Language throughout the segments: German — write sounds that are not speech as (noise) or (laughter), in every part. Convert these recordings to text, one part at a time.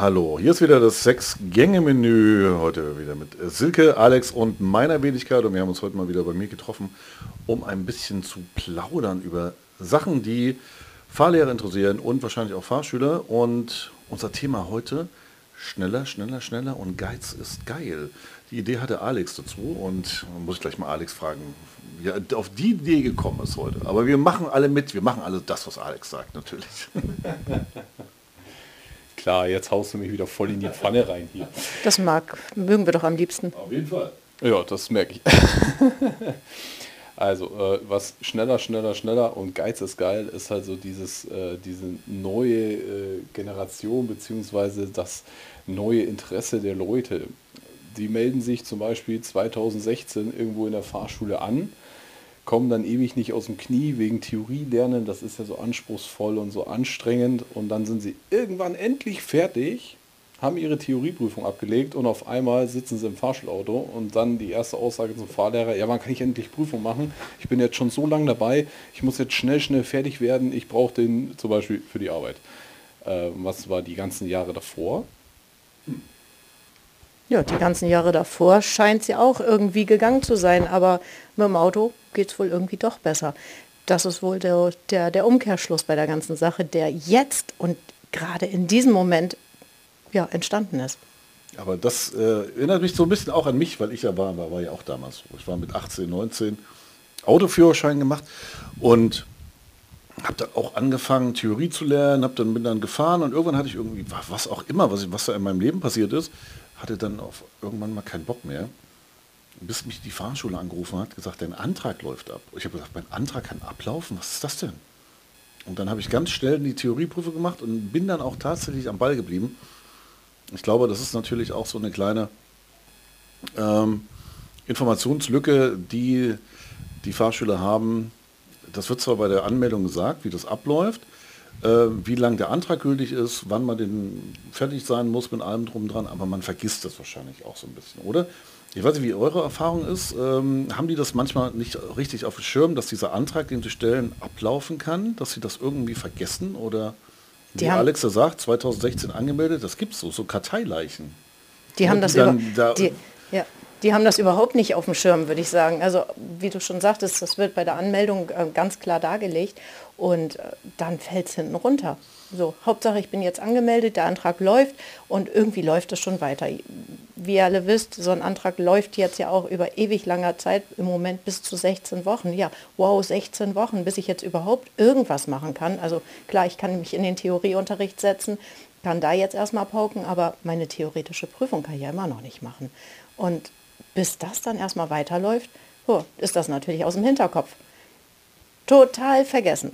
Hallo, hier ist wieder das Sechs-Gänge-Menü. Heute wieder mit Silke, Alex und meiner Wenigkeit. Und wir haben uns heute mal wieder bei mir getroffen, um ein bisschen zu plaudern über Sachen, die Fahrlehrer interessieren und wahrscheinlich auch Fahrschüler. Und unser Thema heute, schneller, schneller, schneller und Geiz ist geil. Die Idee hatte Alex dazu und muss ich gleich mal Alex fragen, wie er auf die Idee gekommen ist heute. Aber wir machen alle mit, wir machen alle das, was Alex sagt, natürlich. (laughs) Klar, jetzt haust du mich wieder voll in die Pfanne rein hier. Das mag, mögen wir doch am liebsten. Auf jeden Fall. Ja, das merke ich. (laughs) also, äh, was schneller, schneller, schneller und Geiz ist geil, ist halt so dieses, äh, diese neue äh, Generation beziehungsweise das neue Interesse der Leute. Die melden sich zum Beispiel 2016 irgendwo in der Fahrschule an kommen dann ewig nicht aus dem Knie wegen Theorie lernen. Das ist ja so anspruchsvoll und so anstrengend. Und dann sind sie irgendwann endlich fertig, haben ihre Theorieprüfung abgelegt und auf einmal sitzen sie im Fahrschulauto und dann die erste Aussage zum Fahrlehrer, ja, wann kann ich endlich Prüfung machen? Ich bin jetzt schon so lange dabei, ich muss jetzt schnell, schnell fertig werden, ich brauche den zum Beispiel für die Arbeit. Äh, was war die ganzen Jahre davor? Ja, die ganzen Jahre davor scheint sie auch irgendwie gegangen zu sein, aber mit dem Auto geht es wohl irgendwie doch besser. Das ist wohl der, der, der Umkehrschluss bei der ganzen Sache, der jetzt und gerade in diesem Moment ja, entstanden ist. Aber das äh, erinnert mich so ein bisschen auch an mich, weil ich ja war, war, ja auch damals. Ich war mit 18, 19 Autoführerschein gemacht und habe dann auch angefangen, Theorie zu lernen, habe dann bin dann gefahren und irgendwann hatte ich irgendwie, was auch immer, was, was da in meinem Leben passiert ist, hatte dann auf irgendwann mal keinen Bock mehr. Bis mich die Fahrschule angerufen hat, gesagt, dein Antrag läuft ab. Ich habe gesagt, mein Antrag kann ablaufen? Was ist das denn? Und dann habe ich ganz schnell die Theorieprüfe gemacht und bin dann auch tatsächlich am Ball geblieben. Ich glaube, das ist natürlich auch so eine kleine ähm, Informationslücke, die die Fahrschüler haben. Das wird zwar bei der Anmeldung gesagt, wie das abläuft, wie lang der Antrag gültig ist, wann man den fertig sein muss mit allem drum dran, aber man vergisst das wahrscheinlich auch so ein bisschen, oder? Ich weiß nicht, wie eure Erfahrung ist. Ähm, haben die das manchmal nicht richtig auf dem Schirm, dass dieser Antrag, den sie stellen, ablaufen kann, dass sie das irgendwie vergessen oder wie Alex sagt, 2016 angemeldet, das gibt es so, so Karteileichen. Die haben das über, da die, ja, die haben das überhaupt nicht auf dem Schirm, würde ich sagen. Also wie du schon sagtest, das wird bei der Anmeldung äh, ganz klar dargelegt und äh, dann fällt es hinten runter. So, Hauptsache ich bin jetzt angemeldet, der Antrag läuft und irgendwie läuft es schon weiter. Wie ihr alle wisst, so ein Antrag läuft jetzt ja auch über ewig langer Zeit, im Moment bis zu 16 Wochen. Ja, wow, 16 Wochen, bis ich jetzt überhaupt irgendwas machen kann. Also klar, ich kann mich in den Theorieunterricht setzen, kann da jetzt erstmal pauken, aber meine theoretische Prüfung kann ich ja immer noch nicht machen. Und bis das dann erstmal weiterläuft, oh, ist das natürlich aus dem Hinterkopf. Total vergessen.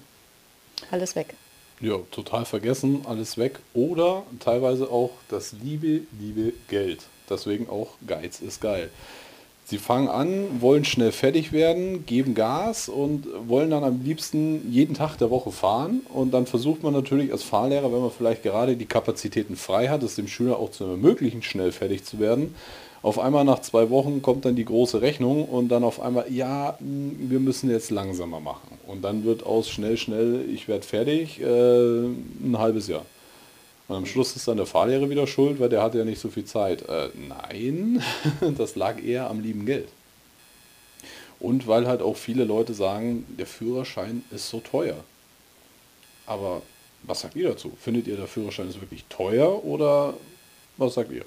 Alles weg. Ja, total vergessen, alles weg. Oder teilweise auch das liebe, liebe Geld. Deswegen auch Geiz ist geil. Sie fangen an, wollen schnell fertig werden, geben Gas und wollen dann am liebsten jeden Tag der Woche fahren. Und dann versucht man natürlich als Fahrlehrer, wenn man vielleicht gerade die Kapazitäten frei hat, es dem Schüler auch zu ermöglichen, schnell fertig zu werden, auf einmal nach zwei Wochen kommt dann die große Rechnung und dann auf einmal, ja, wir müssen jetzt langsamer machen. Und dann wird aus schnell, schnell, ich werde fertig, äh, ein halbes Jahr. Und am Schluss ist dann der Fahrlehrer wieder schuld, weil der hatte ja nicht so viel Zeit. Äh, nein, (laughs) das lag eher am lieben Geld. Und weil halt auch viele Leute sagen, der Führerschein ist so teuer. Aber was sagt ihr dazu? Findet ihr, der Führerschein ist wirklich teuer oder was sagt ihr?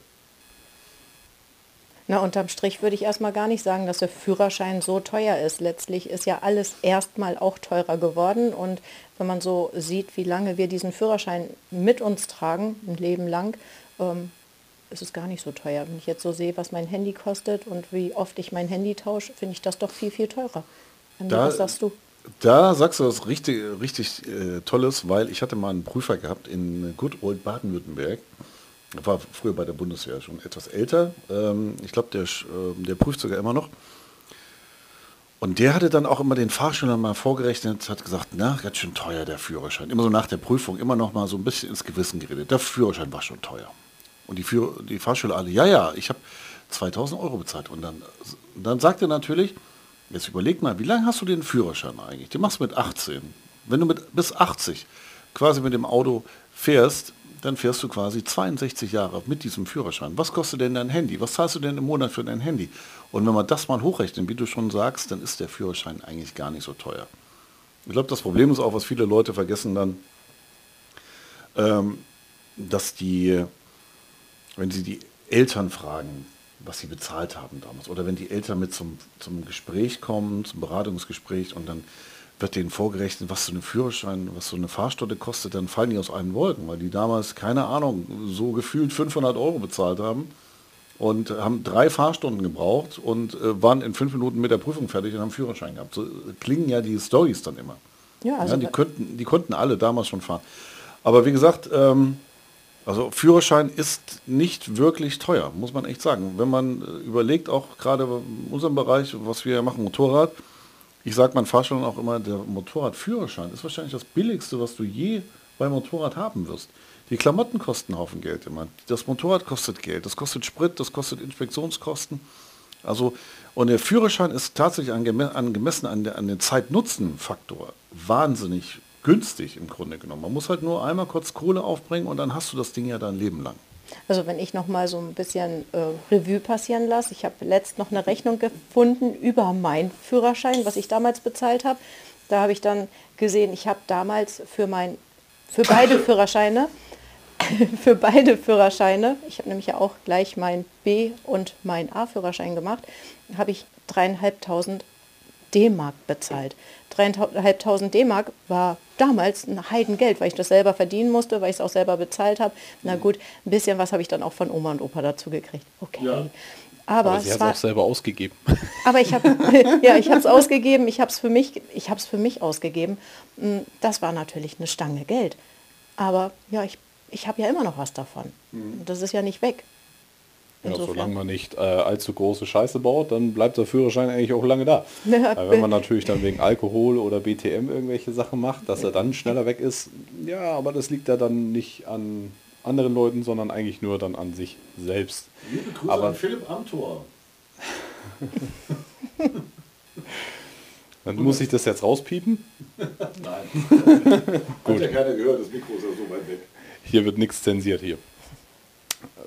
Na, unterm Strich würde ich erstmal gar nicht sagen, dass der Führerschein so teuer ist. Letztlich ist ja alles erstmal auch teurer geworden. Und wenn man so sieht, wie lange wir diesen Führerschein mit uns tragen, ein Leben lang, ähm, ist es gar nicht so teuer. Wenn ich jetzt so sehe, was mein Handy kostet und wie oft ich mein Handy tausche, finde ich das doch viel, viel teurer. Da, was sagst du? Da sagst du was richtig, richtig äh, Tolles, weil ich hatte mal einen Prüfer gehabt in Good Old Baden-Württemberg war früher bei der Bundeswehr schon etwas älter. Ähm, ich glaube, der, äh, der prüft sogar immer noch. Und der hatte dann auch immer den Fahrschülern mal vorgerechnet, hat gesagt, na, ganz schön teuer der Führerschein. Immer so nach der Prüfung, immer noch mal so ein bisschen ins Gewissen geredet. Der Führerschein war schon teuer. Und die, Führ die Fahrschüler alle, ja, ja, ich habe 2000 Euro bezahlt. Und dann, dann sagt er natürlich, jetzt überleg mal, wie lange hast du den Führerschein eigentlich? Den machst du mit 18. Wenn du mit bis 80 quasi mit dem Auto fährst, dann fährst du quasi 62 Jahre mit diesem Führerschein. Was kostet denn dein Handy? Was zahlst du denn im Monat für dein Handy? Und wenn man das mal hochrechnet, wie du schon sagst, dann ist der Führerschein eigentlich gar nicht so teuer. Ich glaube, das Problem ist auch, was viele Leute vergessen dann, ähm, dass die, wenn sie die Eltern fragen, was sie bezahlt haben damals, oder wenn die Eltern mit zum, zum Gespräch kommen, zum Beratungsgespräch und dann wird denen vorgerechnet, was so ein Führerschein, was so eine Fahrstunde kostet, dann fallen die aus allen Wolken, weil die damals, keine Ahnung, so gefühlt 500 Euro bezahlt haben und haben drei Fahrstunden gebraucht und äh, waren in fünf Minuten mit der Prüfung fertig und haben Führerschein gehabt. So klingen ja die Stories dann immer. Ja, also ja, die, könnten, die konnten alle damals schon fahren. Aber wie gesagt, ähm, also Führerschein ist nicht wirklich teuer, muss man echt sagen. Wenn man äh, überlegt, auch gerade in unserem Bereich, was wir machen, Motorrad, ich sage meinen Fahrstellern auch immer, der Motorradführerschein ist wahrscheinlich das billigste, was du je beim Motorrad haben wirst. Die Klamotten kosten einen Haufen Geld immer. Das Motorrad kostet Geld, das kostet Sprit, das kostet Inspektionskosten. Also, und der Führerschein ist tatsächlich angemessen an, der, an den Zeit-Nutzen-Faktor wahnsinnig günstig im Grunde genommen. Man muss halt nur einmal kurz Kohle aufbringen und dann hast du das Ding ja dein Leben lang. Also wenn ich noch mal so ein bisschen äh, Revue passieren lasse, ich habe letzt noch eine Rechnung gefunden über meinen Führerschein, was ich damals bezahlt habe. Da habe ich dann gesehen, ich habe damals für mein für beide (laughs) Führerscheine (laughs) für beide Führerscheine, ich habe nämlich ja auch gleich mein B- und mein A-Führerschein gemacht, habe ich dreieinhalbtausend D-Mark bezahlt. Dreieinhalbtausend D-Mark war damals ein Heidengeld, weil ich das selber verdienen musste, weil ich es auch selber bezahlt habe. Na gut, ein bisschen was habe ich dann auch von Oma und Opa dazu gekriegt. Okay. Ja. Aber, aber sie hat es auch selber ausgegeben. Aber ich habe (laughs) ja, ich habe es ausgegeben, ich habe es für mich, ich habe es für mich ausgegeben. Hm, das war natürlich eine Stange Geld. Aber ja, ich, ich habe ja immer noch was davon. Mhm. Das ist ja nicht weg. Ja, solange man nicht äh, allzu große Scheiße baut, dann bleibt der Führerschein eigentlich auch lange da. (laughs) Ja, wenn man natürlich dann wegen Alkohol oder BTM irgendwelche Sachen macht, dass er dann schneller weg ist, ja, aber das liegt ja dann nicht an anderen Leuten, sondern eigentlich nur dann an sich selbst. Liebe Grüße aber, an Philipp Amthor. (laughs) dann muss ich das jetzt rauspiepen? (laughs) Nein. Gut. Hat ja keiner gehört, das Mikro ist ja so weit weg. Hier wird nichts zensiert hier.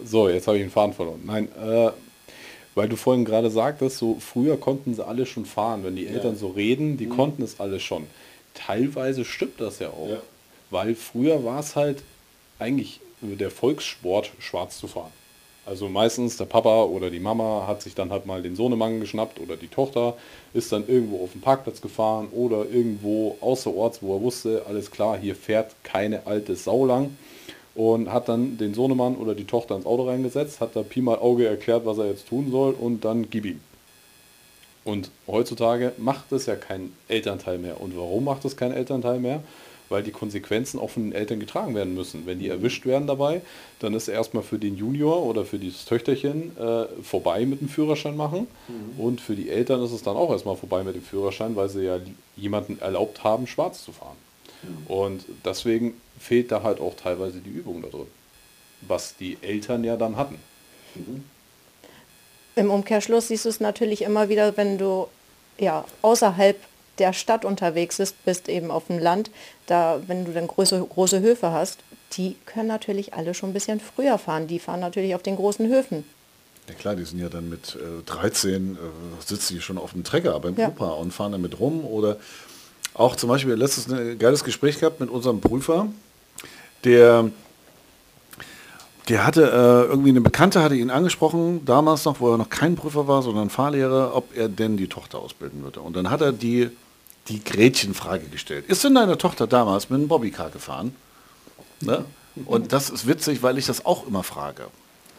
So, jetzt habe ich den Faden verloren. Nein, äh, weil du vorhin gerade sagtest, so früher konnten sie alle schon fahren. Wenn die Eltern ja. so reden, die mhm. konnten es alle schon. Teilweise stimmt das ja auch. Ja. Weil früher war es halt eigentlich der Volkssport, schwarz zu fahren. Also meistens der Papa oder die Mama hat sich dann halt mal den Sohnemann geschnappt oder die Tochter ist dann irgendwo auf den Parkplatz gefahren oder irgendwo außerorts, wo er wusste, alles klar, hier fährt keine alte Sau lang und hat dann den Sohnemann oder die Tochter ins Auto reingesetzt, hat da Pi mal Auge erklärt, was er jetzt tun soll und dann gib ihm. Und heutzutage macht es ja kein Elternteil mehr. Und warum macht es kein Elternteil mehr? Weil die Konsequenzen auch von den Eltern getragen werden müssen. Wenn die erwischt werden dabei, dann ist erstmal für den Junior oder für dieses Töchterchen äh, vorbei mit dem Führerschein machen. Mhm. Und für die Eltern ist es dann auch erstmal vorbei mit dem Führerschein, weil sie ja jemanden erlaubt haben, schwarz zu fahren. Mhm. Und deswegen fehlt da halt auch teilweise die Übung da drin, was die Eltern ja dann hatten. Mhm. Im Umkehrschluss siehst du es natürlich immer wieder, wenn du ja, außerhalb der Stadt unterwegs bist, bist eben auf dem Land, da, wenn du dann große, große Höfe hast, die können natürlich alle schon ein bisschen früher fahren. Die fahren natürlich auf den großen Höfen. Ja klar, die sind ja dann mit äh, 13, äh, sitzen die schon auf dem Trecker beim ja. Opa und fahren damit rum. Oder auch zum Beispiel letztes ein geiles Gespräch gehabt mit unserem Prüfer, der, der hatte äh, irgendwie eine Bekannte, hatte ihn angesprochen, damals noch, wo er noch kein Prüfer war, sondern Fahrlehrer, ob er denn die Tochter ausbilden würde. Und dann hat er die, die Gretchenfrage gestellt. Ist denn deine Tochter damals mit einem Bobbycar gefahren? Ne? Und das ist witzig, weil ich das auch immer frage.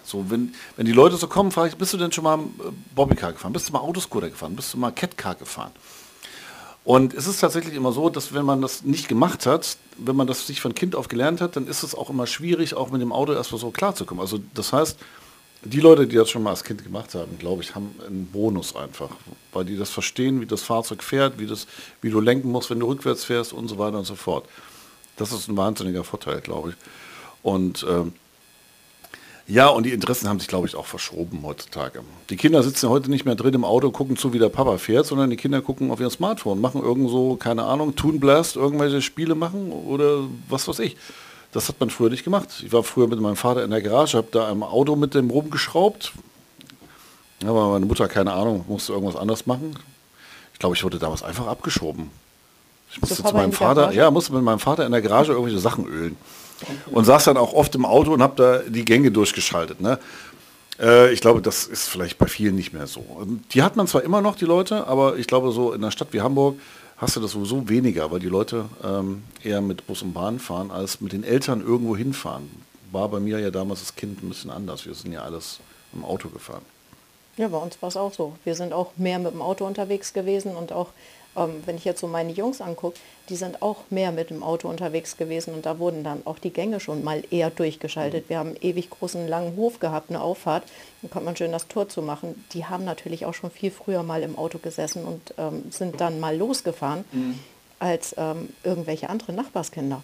So, wenn, wenn die Leute so kommen, frage ich, bist du denn schon mal äh, Bobbycar gefahren? Bist du mal Autoscooter gefahren? Bist du mal Catcar gefahren? Und es ist tatsächlich immer so, dass wenn man das nicht gemacht hat, wenn man das sich von Kind auf gelernt hat, dann ist es auch immer schwierig, auch mit dem Auto erstmal so klarzukommen. Also das heißt, die Leute, die das schon mal als Kind gemacht haben, glaube ich, haben einen Bonus einfach, weil die das verstehen, wie das Fahrzeug fährt, wie, das, wie du lenken musst, wenn du rückwärts fährst und so weiter und so fort. Das ist ein wahnsinniger Vorteil, glaube ich. Und ähm, ja, und die Interessen haben sich, glaube ich, auch verschoben heutzutage. Die Kinder sitzen heute nicht mehr drin im Auto, gucken zu, wie der Papa fährt, sondern die Kinder gucken auf ihr Smartphone, machen irgend so, keine Ahnung, Toon Blast, irgendwelche Spiele machen oder was weiß ich. Das hat man früher nicht gemacht. Ich war früher mit meinem Vater in der Garage, habe da am Auto mit dem rumgeschraubt. Aber meine Mutter, keine Ahnung, musste irgendwas anderes machen. Ich glaube, ich wurde damals einfach abgeschoben. Ich musste zu meinem Vater, ja, musste mit meinem Vater in der Garage irgendwelche Sachen ölen. Und saß dann auch oft im Auto und habe da die Gänge durchgeschaltet. Ne? Äh, ich glaube, das ist vielleicht bei vielen nicht mehr so. Die hat man zwar immer noch, die Leute, aber ich glaube, so in einer Stadt wie Hamburg hast du das sowieso weniger, weil die Leute ähm, eher mit Bus und Bahn fahren, als mit den Eltern irgendwo hinfahren. War bei mir ja damals das Kind ein bisschen anders. Wir sind ja alles im Auto gefahren. Ja, bei uns war es auch so. Wir sind auch mehr mit dem Auto unterwegs gewesen und auch ähm, wenn ich jetzt so meine Jungs angucke, die sind auch mehr mit dem Auto unterwegs gewesen und da wurden dann auch die Gänge schon mal eher durchgeschaltet. Wir haben einen ewig großen langen Hof gehabt, eine Auffahrt, da konnte man schön das Tor zu machen. Die haben natürlich auch schon viel früher mal im Auto gesessen und ähm, sind dann mal losgefahren mhm. als ähm, irgendwelche anderen Nachbarskinder.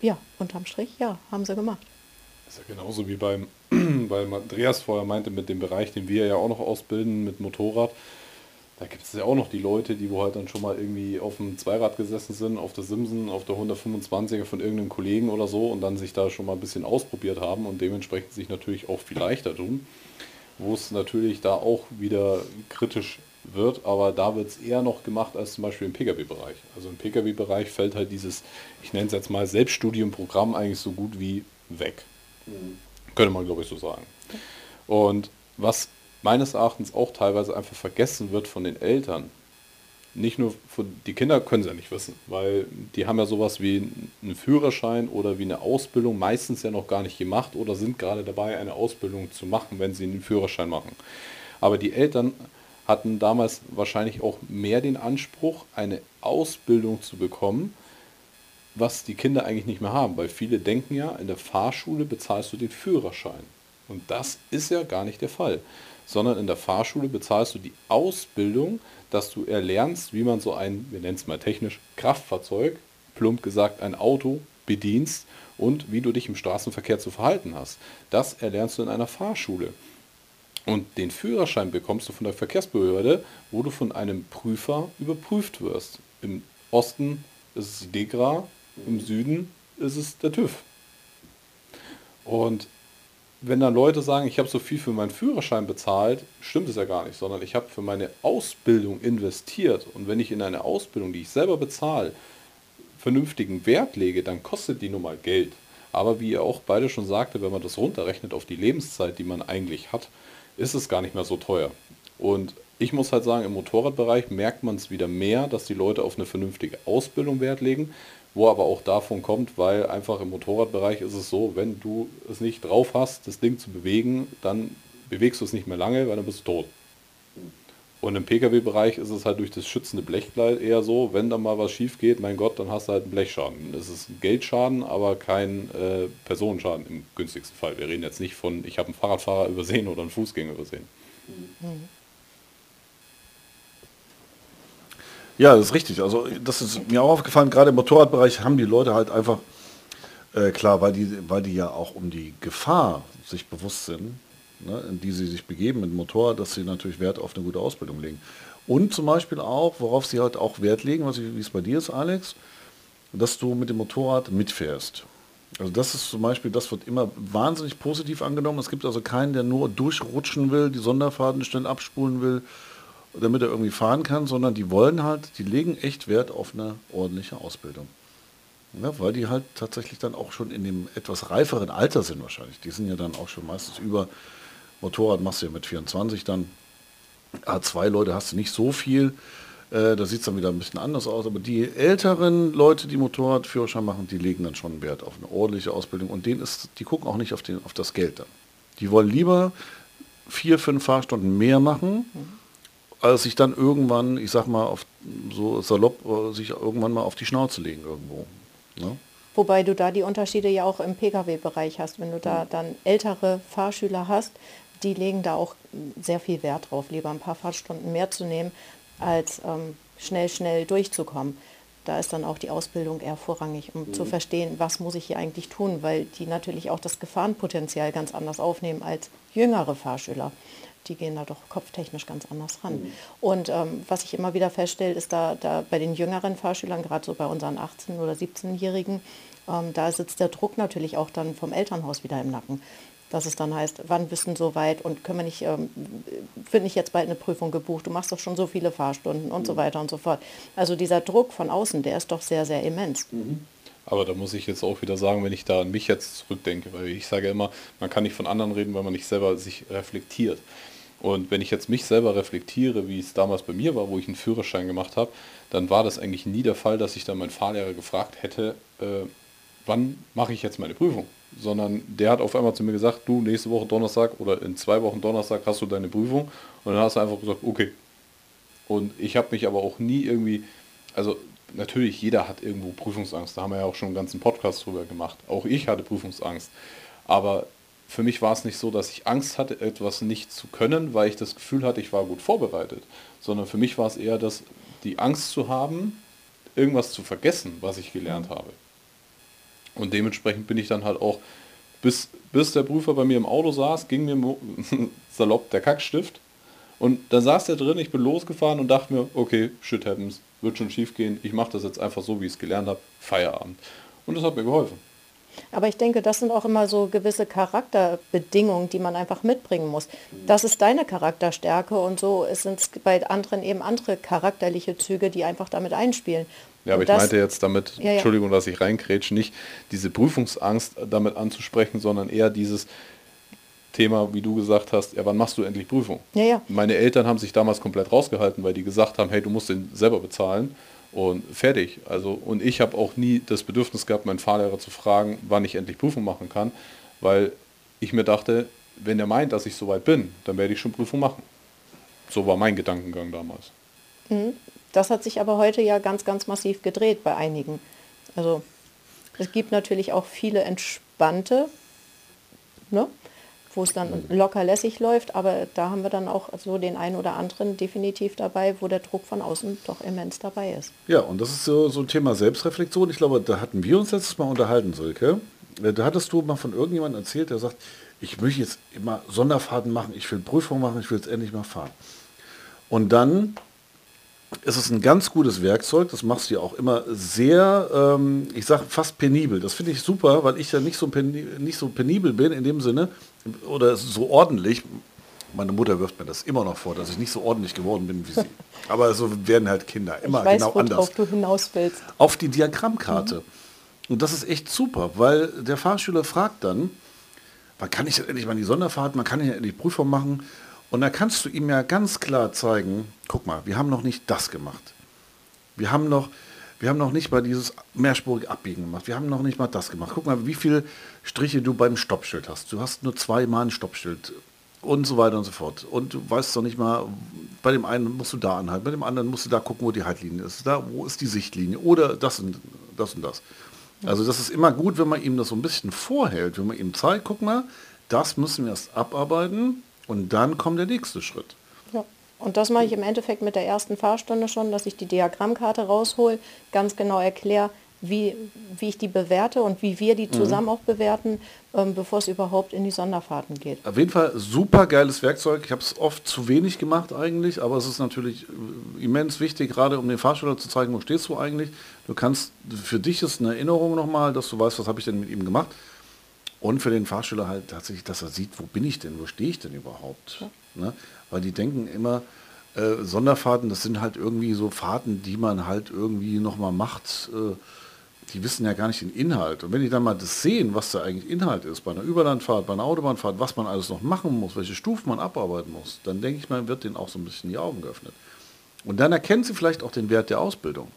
Ja, unterm Strich, ja, haben sie gemacht. Das ist ja genauso wie beim, (clears throat) weil Andreas vorher meinte, mit dem Bereich, den wir ja auch noch ausbilden, mit Motorrad da gibt es ja auch noch die Leute, die wo halt dann schon mal irgendwie auf dem Zweirad gesessen sind, auf der Simson, auf der 125er von irgendeinem Kollegen oder so und dann sich da schon mal ein bisschen ausprobiert haben und dementsprechend sich natürlich auch viel leichter tun. Wo es natürlich da auch wieder kritisch wird, aber da wird es eher noch gemacht als zum Beispiel im Pkw-Bereich. Also im Pkw-Bereich fällt halt dieses, ich nenne es jetzt mal Selbststudienprogramm eigentlich so gut wie weg. Mhm. Könnte man glaube ich so sagen. Und was meines Erachtens auch teilweise einfach vergessen wird von den Eltern. Nicht nur von, die Kinder können es ja nicht wissen, weil die haben ja sowas wie einen Führerschein oder wie eine Ausbildung meistens ja noch gar nicht gemacht oder sind gerade dabei, eine Ausbildung zu machen, wenn sie einen Führerschein machen. Aber die Eltern hatten damals wahrscheinlich auch mehr den Anspruch, eine Ausbildung zu bekommen, was die Kinder eigentlich nicht mehr haben, weil viele denken ja, in der Fahrschule bezahlst du den Führerschein. Und das ist ja gar nicht der Fall sondern in der Fahrschule bezahlst du die Ausbildung, dass du erlernst, wie man so ein, wir nennen es mal technisch, Kraftfahrzeug, plump gesagt ein Auto, bedienst und wie du dich im Straßenverkehr zu verhalten hast. Das erlernst du in einer Fahrschule. Und den Führerschein bekommst du von der Verkehrsbehörde, wo du von einem Prüfer überprüft wirst. Im Osten ist es die DEGRA, im Süden ist es der TÜV. Und wenn dann Leute sagen, ich habe so viel für meinen Führerschein bezahlt, stimmt es ja gar nicht, sondern ich habe für meine Ausbildung investiert. Und wenn ich in eine Ausbildung, die ich selber bezahle, vernünftigen Wert lege, dann kostet die nun mal Geld. Aber wie ihr auch beide schon sagte, wenn man das runterrechnet auf die Lebenszeit, die man eigentlich hat, ist es gar nicht mehr so teuer. Und ich muss halt sagen, im Motorradbereich merkt man es wieder mehr, dass die Leute auf eine vernünftige Ausbildung Wert legen, wo aber auch davon kommt, weil einfach im Motorradbereich ist es so, wenn du es nicht drauf hast, das Ding zu bewegen, dann bewegst du es nicht mehr lange, weil dann bist du tot. Und im Pkw-Bereich ist es halt durch das schützende Blechkleid eher so, wenn da mal was schief geht, mein Gott, dann hast du halt einen Blechschaden. Das ist ein Geldschaden, aber kein äh, Personenschaden im günstigsten Fall. Wir reden jetzt nicht von, ich habe einen Fahrradfahrer übersehen oder einen Fußgänger übersehen. Mhm. Ja, das ist richtig. Also das ist mir auch aufgefallen, gerade im Motorradbereich haben die Leute halt einfach, äh, klar, weil die, weil die ja auch um die Gefahr sich bewusst sind, ne, in die sie sich begeben mit dem Motorrad, dass sie natürlich Wert auf eine gute Ausbildung legen. Und zum Beispiel auch, worauf sie halt auch Wert legen, was ich, wie es bei dir ist, Alex, dass du mit dem Motorrad mitfährst. Also das ist zum Beispiel, das wird immer wahnsinnig positiv angenommen. Es gibt also keinen, der nur durchrutschen will, die Sonderfahrten schnell abspulen will damit er irgendwie fahren kann, sondern die wollen halt, die legen echt Wert auf eine ordentliche Ausbildung. Ja, weil die halt tatsächlich dann auch schon in dem etwas reiferen Alter sind wahrscheinlich. Die sind ja dann auch schon meistens über Motorrad machst du ja mit 24 dann. A2-Leute hast du nicht so viel. Äh, da sieht es dann wieder ein bisschen anders aus. Aber die älteren Leute, die Motorradführerschein machen, die legen dann schon Wert auf eine ordentliche Ausbildung. Und denen ist, die gucken auch nicht auf, den, auf das Geld dann. Die wollen lieber vier, fünf Fahrstunden mehr machen. Mhm als sich dann irgendwann, ich sag mal, auf, so salopp, äh, sich irgendwann mal auf die Schnauze legen irgendwo. Ne? Wobei du da die Unterschiede ja auch im Pkw-Bereich hast. Wenn du da dann ältere Fahrschüler hast, die legen da auch sehr viel Wert drauf, lieber ein paar Fahrstunden mehr zu nehmen, als ähm, schnell, schnell durchzukommen. da ist dann auch die Ausbildung eher vorrangig, um mhm. zu verstehen, was muss ich hier eigentlich tun, weil die natürlich auch das Gefahrenpotenzial ganz anders aufnehmen als jüngere Fahrschüler. Die gehen da doch kopftechnisch ganz anders ran. Mhm. Und ähm, was ich immer wieder feststelle, ist da, da bei den jüngeren Fahrschülern, gerade so bei unseren 18- oder 17-Jährigen, ähm, da sitzt der Druck natürlich auch dann vom Elternhaus wieder im Nacken dass es dann heißt, wann bist du so weit und können wir nicht, ähm, wird nicht jetzt bald eine Prüfung gebucht, du machst doch schon so viele Fahrstunden und mhm. so weiter und so fort. Also dieser Druck von außen, der ist doch sehr, sehr immens. Mhm. Aber da muss ich jetzt auch wieder sagen, wenn ich da an mich jetzt zurückdenke, weil ich sage immer, man kann nicht von anderen reden, weil man nicht selber sich reflektiert. Und wenn ich jetzt mich selber reflektiere, wie es damals bei mir war, wo ich einen Führerschein gemacht habe, dann war das eigentlich nie der Fall, dass ich dann meinen Fahrlehrer gefragt hätte, äh, wann mache ich jetzt meine Prüfung? sondern der hat auf einmal zu mir gesagt, du, nächste Woche Donnerstag oder in zwei Wochen Donnerstag hast du deine Prüfung. Und dann hast du einfach gesagt, okay. Und ich habe mich aber auch nie irgendwie, also natürlich, jeder hat irgendwo Prüfungsangst. Da haben wir ja auch schon einen ganzen Podcast drüber gemacht. Auch ich hatte Prüfungsangst. Aber für mich war es nicht so, dass ich Angst hatte, etwas nicht zu können, weil ich das Gefühl hatte, ich war gut vorbereitet. Sondern für mich war es eher das, die Angst zu haben, irgendwas zu vergessen, was ich gelernt habe. Und dementsprechend bin ich dann halt auch, bis, bis der Prüfer bei mir im Auto saß, ging mir (laughs) salopp der Kackstift. Und dann saß der drin, ich bin losgefahren und dachte mir, okay, shit happens, wird schon schief gehen, ich mache das jetzt einfach so, wie ich es gelernt habe, Feierabend. Und das hat mir geholfen. Aber ich denke, das sind auch immer so gewisse Charakterbedingungen, die man einfach mitbringen muss. Das ist deine Charakterstärke und so sind es bei anderen eben andere charakterliche Züge, die einfach damit einspielen. Ja, aber ich meinte jetzt damit, ja, ja. Entschuldigung, dass ich reinkrätsch, nicht diese Prüfungsangst damit anzusprechen, sondern eher dieses Thema, wie du gesagt hast, ja, wann machst du endlich Prüfung? Ja, ja. Meine Eltern haben sich damals komplett rausgehalten, weil die gesagt haben, hey, du musst den selber bezahlen und fertig. Also, und ich habe auch nie das Bedürfnis gehabt, meinen Fahrlehrer zu fragen, wann ich endlich Prüfung machen kann, weil ich mir dachte, wenn er meint, dass ich soweit bin, dann werde ich schon Prüfung machen. So war mein Gedankengang damals. Mhm. Das hat sich aber heute ja ganz, ganz massiv gedreht bei einigen. Also es gibt natürlich auch viele entspannte, ne, wo es dann locker lässig läuft, aber da haben wir dann auch so den einen oder anderen definitiv dabei, wo der Druck von außen doch immens dabei ist. Ja, und das ist so, so ein Thema Selbstreflexion. Ich glaube, da hatten wir uns letztes Mal unterhalten, Silke. Äh, da hattest du mal von irgendjemandem erzählt, der sagt, ich möchte jetzt immer Sonderfahrten machen, ich will Prüfungen machen, ich will jetzt endlich mal fahren. Und dann es ist ein ganz gutes Werkzeug, das machst du ja auch immer sehr, ähm, ich sage fast penibel. Das finde ich super, weil ich ja nicht so, nicht so penibel bin in dem Sinne oder so ordentlich. Meine Mutter wirft mir das immer noch vor, dass ich nicht so ordentlich geworden bin wie sie. (laughs) Aber so werden halt Kinder immer ich weiß, genau anders. du hinaus willst. Auf die Diagrammkarte. Mhm. Und das ist echt super, weil der Fahrschüler fragt dann, wann kann ich denn endlich mal die Sonderfahrt, man kann ja endlich Prüfung machen. Und da kannst du ihm ja ganz klar zeigen, guck mal, wir haben noch nicht das gemacht. Wir haben noch, wir haben noch nicht mal dieses mehrspurige Abbiegen gemacht. Wir haben noch nicht mal das gemacht. Guck mal, wie viele Striche du beim Stoppschild hast. Du hast nur zweimal ein Stoppschild und so weiter und so fort. Und du weißt doch nicht mal, bei dem einen musst du da anhalten, bei dem anderen musst du da gucken, wo die Haltlinie ist. Da, wo ist die Sichtlinie? Oder das und das und das. Also das ist immer gut, wenn man ihm das so ein bisschen vorhält, wenn man ihm zeigt, guck mal, das müssen wir erst abarbeiten und dann kommt der nächste Schritt. Ja. Und das mache ich im Endeffekt mit der ersten Fahrstunde schon, dass ich die Diagrammkarte raushol, ganz genau erkläre, wie, wie ich die bewerte und wie wir die mhm. zusammen mhm. auch bewerten, ähm, bevor es überhaupt in die Sonderfahrten geht. Auf jeden Fall super geiles Werkzeug. Ich habe es oft zu wenig gemacht eigentlich, aber es ist natürlich äh, immens wichtig, gerade um den Fahrschüler zu zeigen, wo stehst du eigentlich. Du kannst, für dich ist eine Erinnerung nochmal, dass du weißt, was habe ich denn mit ihm gemacht. Und für den Fahrschüler halt tatsächlich, dass er sieht, wo bin ich denn, wo stehe ich denn überhaupt. Ja. Ne? Weil die denken immer, äh, Sonderfahrten, das sind halt irgendwie so Fahrten, die man halt irgendwie nochmal macht. Äh, die wissen ja gar nicht den Inhalt. Und wenn die dann mal das sehen, was da eigentlich Inhalt ist, bei einer Überlandfahrt, bei einer Autobahnfahrt, was man alles noch machen muss, welche Stufen man abarbeiten muss, dann denke ich mal, wird denen auch so ein bisschen die Augen geöffnet. Und dann erkennen sie vielleicht auch den Wert der Ausbildung.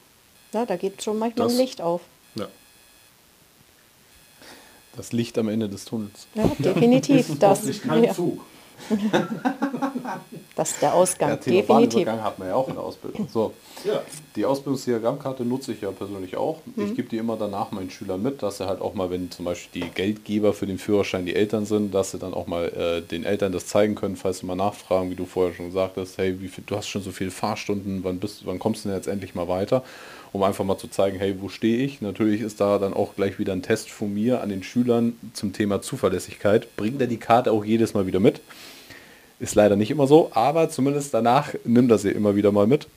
Ja, da geht schon manchmal das, ein Licht auf. Ja. Das Licht am Ende des Tunnels. Ja, definitiv. das ist kein ja. Zug. (laughs) das ist der Ausgang, ja, definitiv. hat man ja auch in der Ausbildung. So, ja. Die Ausbildungsdiagrammkarte nutze ich ja persönlich auch. Mhm. Ich gebe die immer danach meinen Schülern mit, dass sie halt auch mal, wenn zum Beispiel die Geldgeber für den Führerschein die Eltern sind, dass sie dann auch mal äh, den Eltern das zeigen können, falls sie mal nachfragen, wie du vorher schon gesagt hast, hey, wie viel, du hast schon so viele Fahrstunden, wann, bist, wann kommst du denn jetzt endlich mal weiter? Um einfach mal zu zeigen, hey, wo stehe ich? Natürlich ist da dann auch gleich wieder ein Test von mir an den Schülern zum Thema Zuverlässigkeit. Bringt er die Karte auch jedes Mal wieder mit? Ist leider nicht immer so, aber zumindest danach nimmt er sie immer wieder mal mit.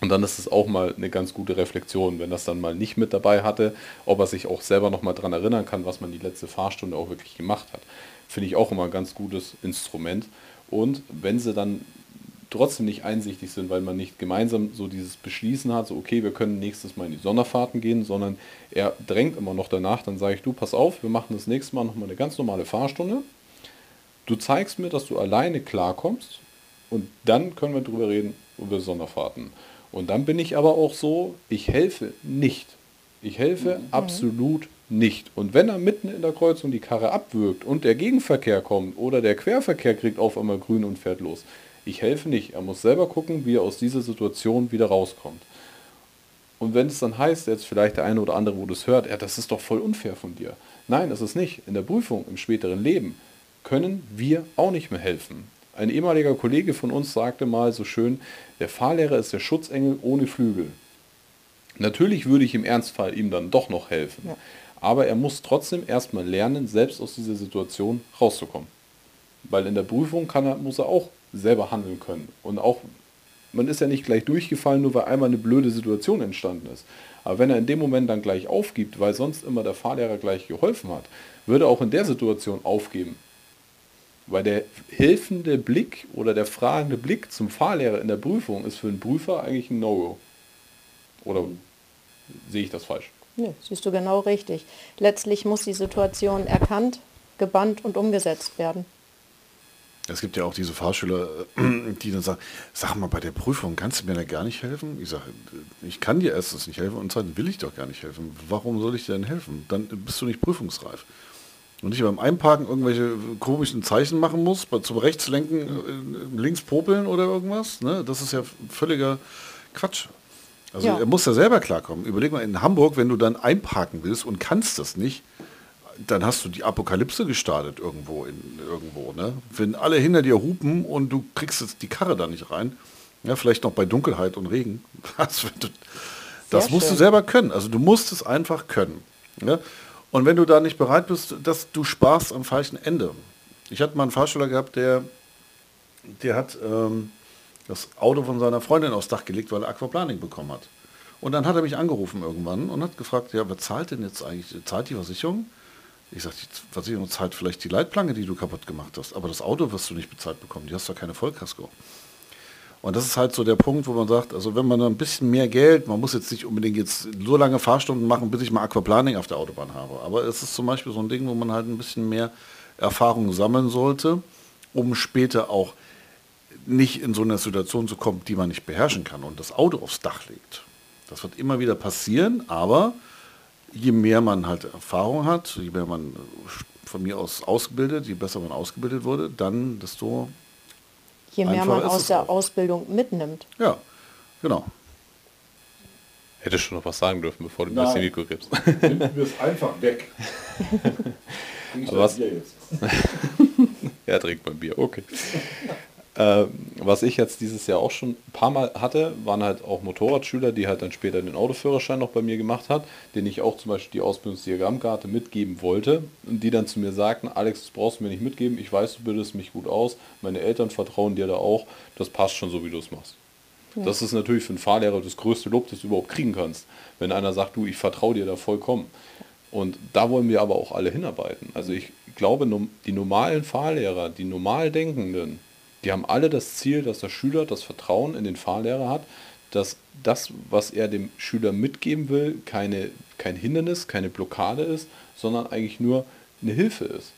Und dann ist es auch mal eine ganz gute Reflexion, wenn das dann mal nicht mit dabei hatte, ob er sich auch selber noch mal daran erinnern kann, was man die letzte Fahrstunde auch wirklich gemacht hat. Finde ich auch immer ein ganz gutes Instrument. Und wenn sie dann trotzdem nicht einsichtig sind, weil man nicht gemeinsam so dieses Beschließen hat, so okay, wir können nächstes Mal in die Sonderfahrten gehen, sondern er drängt immer noch danach, dann sage ich, du, pass auf, wir machen das nächste Mal nochmal eine ganz normale Fahrstunde. Du zeigst mir, dass du alleine klarkommst und dann können wir darüber reden, über Sonderfahrten. Und dann bin ich aber auch so, ich helfe nicht. Ich helfe mhm. absolut nicht. Und wenn er mitten in der Kreuzung die Karre abwürgt und der Gegenverkehr kommt oder der Querverkehr kriegt auf einmal grün und fährt los, ich helfe nicht. Er muss selber gucken, wie er aus dieser Situation wieder rauskommt. Und wenn es dann heißt, jetzt vielleicht der eine oder andere, wo das hört, ja, das ist doch voll unfair von dir. Nein, das ist nicht. In der Prüfung, im späteren Leben, können wir auch nicht mehr helfen. Ein ehemaliger Kollege von uns sagte mal so schön, der Fahrlehrer ist der Schutzengel ohne Flügel. Natürlich würde ich im Ernstfall ihm dann doch noch helfen. Ja. Aber er muss trotzdem erstmal lernen, selbst aus dieser Situation rauszukommen. Weil in der Prüfung kann er, muss er auch selber handeln können. Und auch, man ist ja nicht gleich durchgefallen, nur weil einmal eine blöde Situation entstanden ist. Aber wenn er in dem Moment dann gleich aufgibt, weil sonst immer der Fahrlehrer gleich geholfen hat, würde auch in der Situation aufgeben. Weil der hilfende Blick oder der fragende Blick zum Fahrlehrer in der Prüfung ist für einen Prüfer eigentlich ein No-Go. Oder sehe ich das falsch? Nee, siehst du genau richtig. Letztlich muss die Situation erkannt, gebannt und umgesetzt werden. Es gibt ja auch diese Fahrschüler, die dann sagen, sag mal, bei der Prüfung kannst du mir da gar nicht helfen? Ich sage, ich kann dir erstens nicht helfen und zweitens will ich doch gar nicht helfen. Warum soll ich dir denn helfen? Dann bist du nicht prüfungsreif. Und ich beim Einparken irgendwelche komischen Zeichen machen muss, zum Rechtslenken, äh, links popeln oder irgendwas. Ne? Das ist ja völliger Quatsch. Also ja. er muss ja selber klarkommen. Überleg mal, in Hamburg, wenn du dann einparken willst und kannst das nicht, dann hast du die Apokalypse gestartet irgendwo. In, irgendwo ne? Wenn alle hinter dir hupen und du kriegst jetzt die Karre da nicht rein, ja, vielleicht noch bei Dunkelheit und Regen. (laughs) Das, das musst schön. du selber können. Also du musst es einfach können. Ja? Und wenn du da nicht bereit bist, dass du sparst am falschen Ende. Ich hatte mal einen Fahrschüler gehabt, der, der hat ähm, das Auto von seiner Freundin aufs Dach gelegt, weil er Aquaplaning bekommen hat. Und dann hat er mich angerufen irgendwann und hat gefragt, ja, wer zahlt denn jetzt eigentlich? Zahlt die Versicherung? Ich sage, die Versicherung zahlt vielleicht die Leitplanke, die du kaputt gemacht hast, aber das Auto wirst du nicht bezahlt bekommen. Die hast doch keine Vollkasko. Und das ist halt so der Punkt, wo man sagt, also wenn man ein bisschen mehr Geld, man muss jetzt nicht unbedingt jetzt so lange Fahrstunden machen, bis ich mal Aquaplaning auf der Autobahn habe. Aber es ist zum Beispiel so ein Ding, wo man halt ein bisschen mehr Erfahrung sammeln sollte, um später auch nicht in so eine Situation zu kommen, die man nicht beherrschen kann und das Auto aufs Dach legt. Das wird immer wieder passieren, aber je mehr man halt Erfahrung hat, je mehr man von mir aus ausgebildet, je besser man ausgebildet wurde, dann desto je mehr man aus der auch. Ausbildung mitnimmt. Ja, genau. Hätte schon noch was sagen dürfen, bevor du mir das Mikro gibst. Nimm mir es einfach weg. (laughs) was? (laughs) ja, trinkt mein Bier, okay. Äh, was ich jetzt dieses Jahr auch schon ein paar Mal hatte, waren halt auch Motorradschüler, die halt dann später den Autoführerschein noch bei mir gemacht hat, den ich auch zum Beispiel die Ausbildungsdiagrammkarte mitgeben wollte und die dann zu mir sagten, Alex, das brauchst du mir nicht mitgeben, ich weiß, du bildest mich gut aus, meine Eltern vertrauen dir da auch, das passt schon so, wie du es machst. Ja. Das ist natürlich für einen Fahrlehrer das größte Lob, das du überhaupt kriegen kannst, wenn einer sagt, du, ich vertraue dir da vollkommen. Und da wollen wir aber auch alle hinarbeiten. Also ich glaube, die normalen Fahrlehrer, die normal Denkenden, die haben alle das Ziel, dass der Schüler das Vertrauen in den Fahrlehrer hat, dass das, was er dem Schüler mitgeben will, keine, kein Hindernis, keine Blockade ist, sondern eigentlich nur eine Hilfe ist.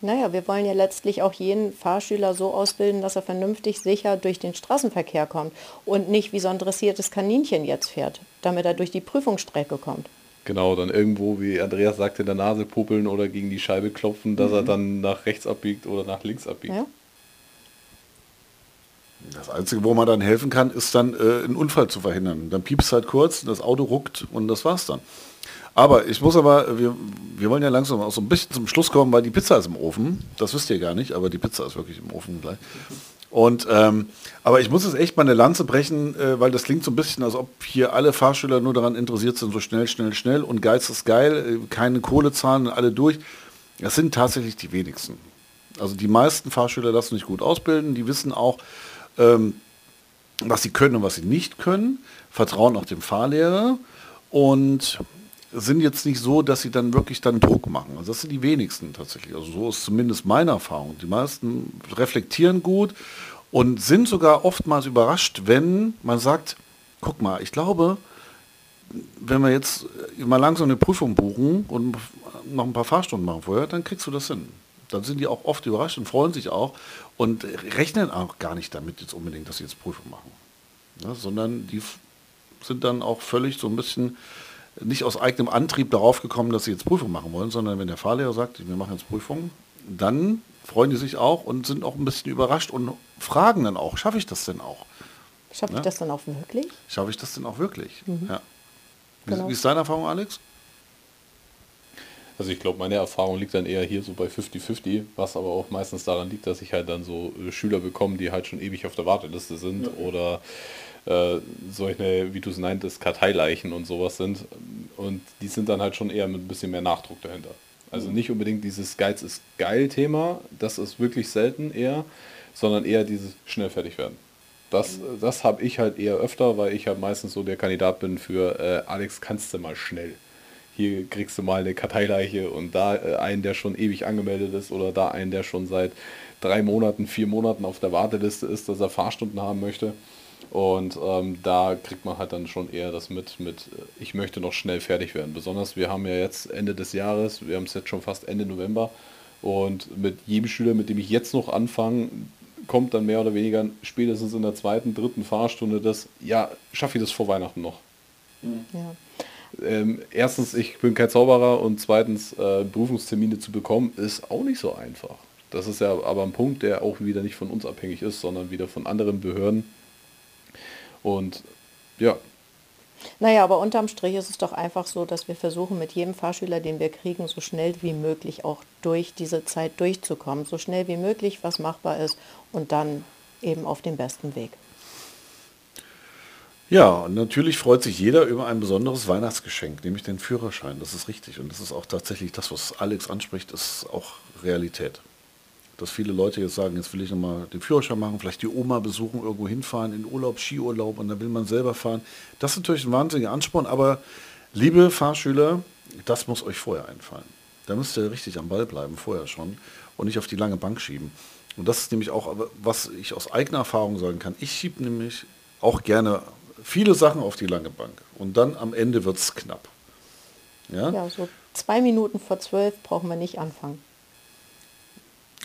Naja, wir wollen ja letztlich auch jeden Fahrschüler so ausbilden, dass er vernünftig sicher durch den Straßenverkehr kommt und nicht wie so ein dressiertes Kaninchen jetzt fährt, damit er durch die Prüfungsstrecke kommt. Genau, dann irgendwo, wie Andreas sagte, in der Nase puppeln oder gegen die Scheibe klopfen, dass mhm. er dann nach rechts abbiegt oder nach links abbiegt. Ja. Das Einzige, wo man dann helfen kann, ist dann äh, einen Unfall zu verhindern. Dann piepst halt kurz, das Auto ruckt und das war's dann. Aber ich muss aber, wir, wir wollen ja langsam auch so ein bisschen zum Schluss kommen, weil die Pizza ist im Ofen. Das wisst ihr gar nicht, aber die Pizza ist wirklich im Ofen gleich. Und ähm, aber ich muss es echt mal eine Lanze brechen, äh, weil das klingt so ein bisschen, als ob hier alle Fahrschüler nur daran interessiert sind, so schnell, schnell, schnell und Geiz ist geil, äh, keine Kohle zahlen, alle durch. Das sind tatsächlich die wenigsten. Also die meisten Fahrschüler lassen sich gut ausbilden, die wissen auch, ähm, was sie können und was sie nicht können, vertrauen auch dem Fahrlehrer und sind jetzt nicht so, dass sie dann wirklich dann Druck machen. Also das sind die wenigsten tatsächlich. Also so ist zumindest meine Erfahrung. Die meisten reflektieren gut und sind sogar oftmals überrascht, wenn man sagt, guck mal, ich glaube, wenn wir jetzt mal langsam eine Prüfung buchen und noch ein paar Fahrstunden machen vorher, dann kriegst du das hin. Dann sind die auch oft überrascht und freuen sich auch und rechnen auch gar nicht damit jetzt unbedingt, dass sie jetzt Prüfung machen. Ja, sondern die sind dann auch völlig so ein bisschen nicht aus eigenem Antrieb darauf gekommen, dass sie jetzt Prüfung machen wollen, sondern wenn der Fahrlehrer sagt, wir machen jetzt Prüfung, dann freuen die sich auch und sind auch ein bisschen überrascht und fragen dann auch, schaffe ich das denn auch? Schaffe ich das dann auch wirklich? Schaffe ich das denn auch wirklich? Mhm. Ja. Wie, genau. wie ist deine Erfahrung, Alex? Also ich glaube, meine Erfahrung liegt dann eher hier so bei 50-50, was aber auch meistens daran liegt, dass ich halt dann so äh, Schüler bekomme, die halt schon ewig auf der Warteliste sind ja. oder äh, solche, wie du es nanntest, Karteileichen und sowas sind. Und die sind dann halt schon eher mit ein bisschen mehr Nachdruck dahinter. Also nicht unbedingt dieses Geiz ist geil Thema, das ist wirklich selten eher, sondern eher dieses schnell fertig werden. Das, das habe ich halt eher öfter, weil ich halt meistens so der Kandidat bin für äh, Alex, kannst du mal schnell. Hier kriegst du mal eine Karteileiche und da äh, einen, der schon ewig angemeldet ist oder da einen, der schon seit drei Monaten, vier Monaten auf der Warteliste ist, dass er Fahrstunden haben möchte. Und ähm, da kriegt man halt dann schon eher das mit, mit, äh, ich möchte noch schnell fertig werden. Besonders wir haben ja jetzt Ende des Jahres, wir haben es jetzt schon fast Ende November. Und mit jedem Schüler, mit dem ich jetzt noch anfange, kommt dann mehr oder weniger spätestens in der zweiten, dritten Fahrstunde das, ja, schaffe ich das vor Weihnachten noch. Ja. Ähm, erstens, ich bin kein Zauberer und zweitens, äh, Berufungstermine zu bekommen, ist auch nicht so einfach. Das ist ja aber ein Punkt, der auch wieder nicht von uns abhängig ist, sondern wieder von anderen Behörden, und ja. Naja, aber unterm Strich ist es doch einfach so, dass wir versuchen, mit jedem Fahrschüler, den wir kriegen, so schnell wie möglich auch durch diese Zeit durchzukommen. So schnell wie möglich, was machbar ist und dann eben auf dem besten Weg. Ja, natürlich freut sich jeder über ein besonderes Weihnachtsgeschenk, nämlich den Führerschein. Das ist richtig. Und das ist auch tatsächlich das, was Alex anspricht, ist auch Realität dass viele Leute jetzt sagen, jetzt will ich nochmal den Führerschein machen, vielleicht die Oma besuchen, irgendwo hinfahren, in Urlaub, Skiurlaub und dann will man selber fahren. Das ist natürlich ein wahnsinniger Ansporn, aber liebe Fahrschüler, das muss euch vorher einfallen. Da müsst ihr richtig am Ball bleiben, vorher schon und nicht auf die lange Bank schieben. Und das ist nämlich auch, was ich aus eigener Erfahrung sagen kann. Ich schiebe nämlich auch gerne viele Sachen auf die lange Bank und dann am Ende wird es knapp. Ja? ja, so zwei Minuten vor zwölf brauchen wir nicht anfangen.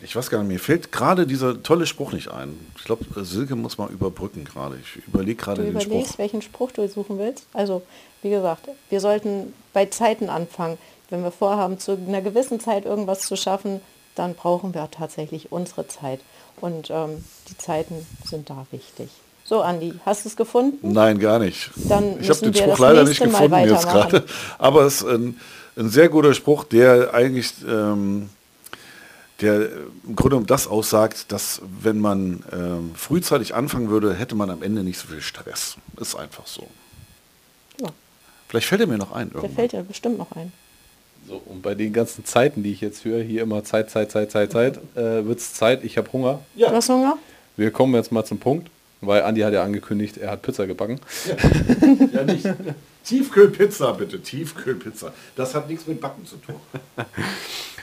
Ich weiß gar nicht, mir fällt gerade dieser tolle Spruch nicht ein. Ich glaube, Silke muss mal überbrücken gerade. Ich überlege gerade den Spruch. Du überlegst, welchen Spruch du suchen willst. Also, wie gesagt, wir sollten bei Zeiten anfangen. Wenn wir vorhaben, zu einer gewissen Zeit irgendwas zu schaffen, dann brauchen wir tatsächlich unsere Zeit. Und ähm, die Zeiten sind da wichtig. So, Andi, hast du es gefunden? Nein, gar nicht. Dann ich habe den Spruch leider nicht gefunden jetzt gerade. Aber es ist ein, ein, sehr guter Spruch, der eigentlich... Ähm, der im Grunde um das aussagt, dass wenn man ähm, frühzeitig anfangen würde, hätte man am Ende nicht so viel Stress. Ist einfach so. Ja. Vielleicht fällt er mir noch ein. Irgendwann. Der fällt ja bestimmt noch ein. So, und bei den ganzen Zeiten, die ich jetzt höre, hier immer Zeit, Zeit, Zeit, Zeit, Zeit, äh, wird es Zeit, ich habe Hunger. Ja. Du hast Hunger? Wir kommen jetzt mal zum Punkt, weil Andi hat ja angekündigt, er hat Pizza gebacken. Ja, ja nicht. (laughs) Tiefkühlpizza bitte, Tiefkühlpizza. Das hat nichts mit Backen zu tun. (laughs)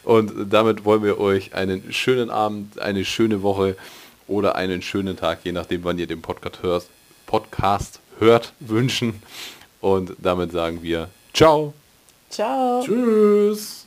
Und damit wollen wir euch einen schönen Abend, eine schöne Woche oder einen schönen Tag, je nachdem, wann ihr den Podcast hört, Podcast hört wünschen. Und damit sagen wir Ciao. Ciao. Tschüss.